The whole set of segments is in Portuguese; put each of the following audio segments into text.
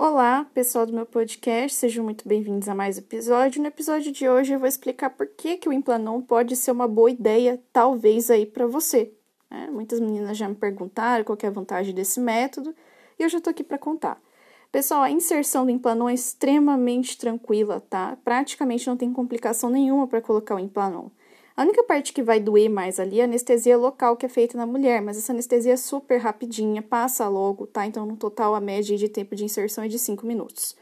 Olá, pessoal do meu podcast, sejam muito bem-vindos a mais um episódio. No episódio de hoje eu vou explicar por que, que o Implanon pode ser uma boa ideia, talvez aí para você. É, muitas meninas já me perguntaram qual é a vantagem desse método e eu já estou aqui para contar. Pessoal, a inserção do Implanon é extremamente tranquila, tá? Praticamente não tem complicação nenhuma para colocar o Implanon. A única parte que vai doer mais ali é a anestesia local que é feita na mulher, mas essa anestesia é super rapidinha, passa logo, tá? Então, no total, a média de tempo de inserção é de 5 minutos.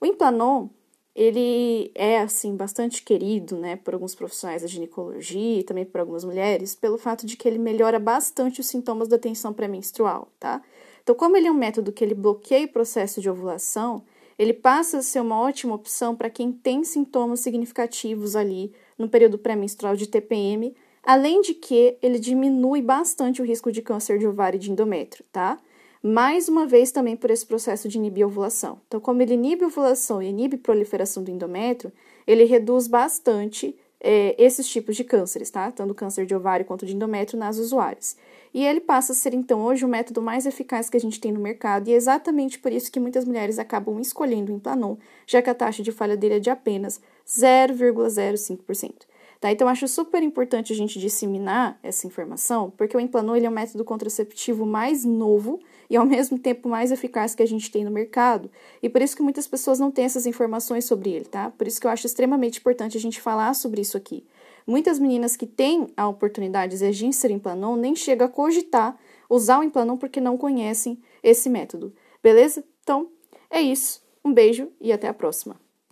O Implanon, ele é, assim, bastante querido, né, por alguns profissionais da ginecologia e também por algumas mulheres, pelo fato de que ele melhora bastante os sintomas da tensão pré-menstrual, tá? Então, como ele é um método que ele bloqueia o processo de ovulação, ele passa a ser uma ótima opção para quem tem sintomas significativos ali no período pré-menstrual de TPM, além de que ele diminui bastante o risco de câncer de ovário e de endométrio, tá? Mais uma vez também por esse processo de inibir ovulação. Então, como ele inibe ovulação e inibe proliferação do endométrio, ele reduz bastante é, esses tipos de cânceres, tá? Tanto câncer de ovário quanto de endométrio nas usuárias. E ele passa a ser, então, hoje o método mais eficaz que a gente tem no mercado, e é exatamente por isso que muitas mulheres acabam escolhendo o Implanon, já que a taxa de falha dele é de apenas 0,05%. Tá? Então, acho super importante a gente disseminar essa informação, porque o Implanon ele é um método contraceptivo mais novo e, ao mesmo tempo, mais eficaz que a gente tem no mercado. E por isso que muitas pessoas não têm essas informações sobre ele, tá? Por isso que eu acho extremamente importante a gente falar sobre isso aqui. Muitas meninas que têm a oportunidade de ser Implanon nem chegam a cogitar usar o Implanon porque não conhecem esse método. Beleza? Então, é isso. Um beijo e até a próxima.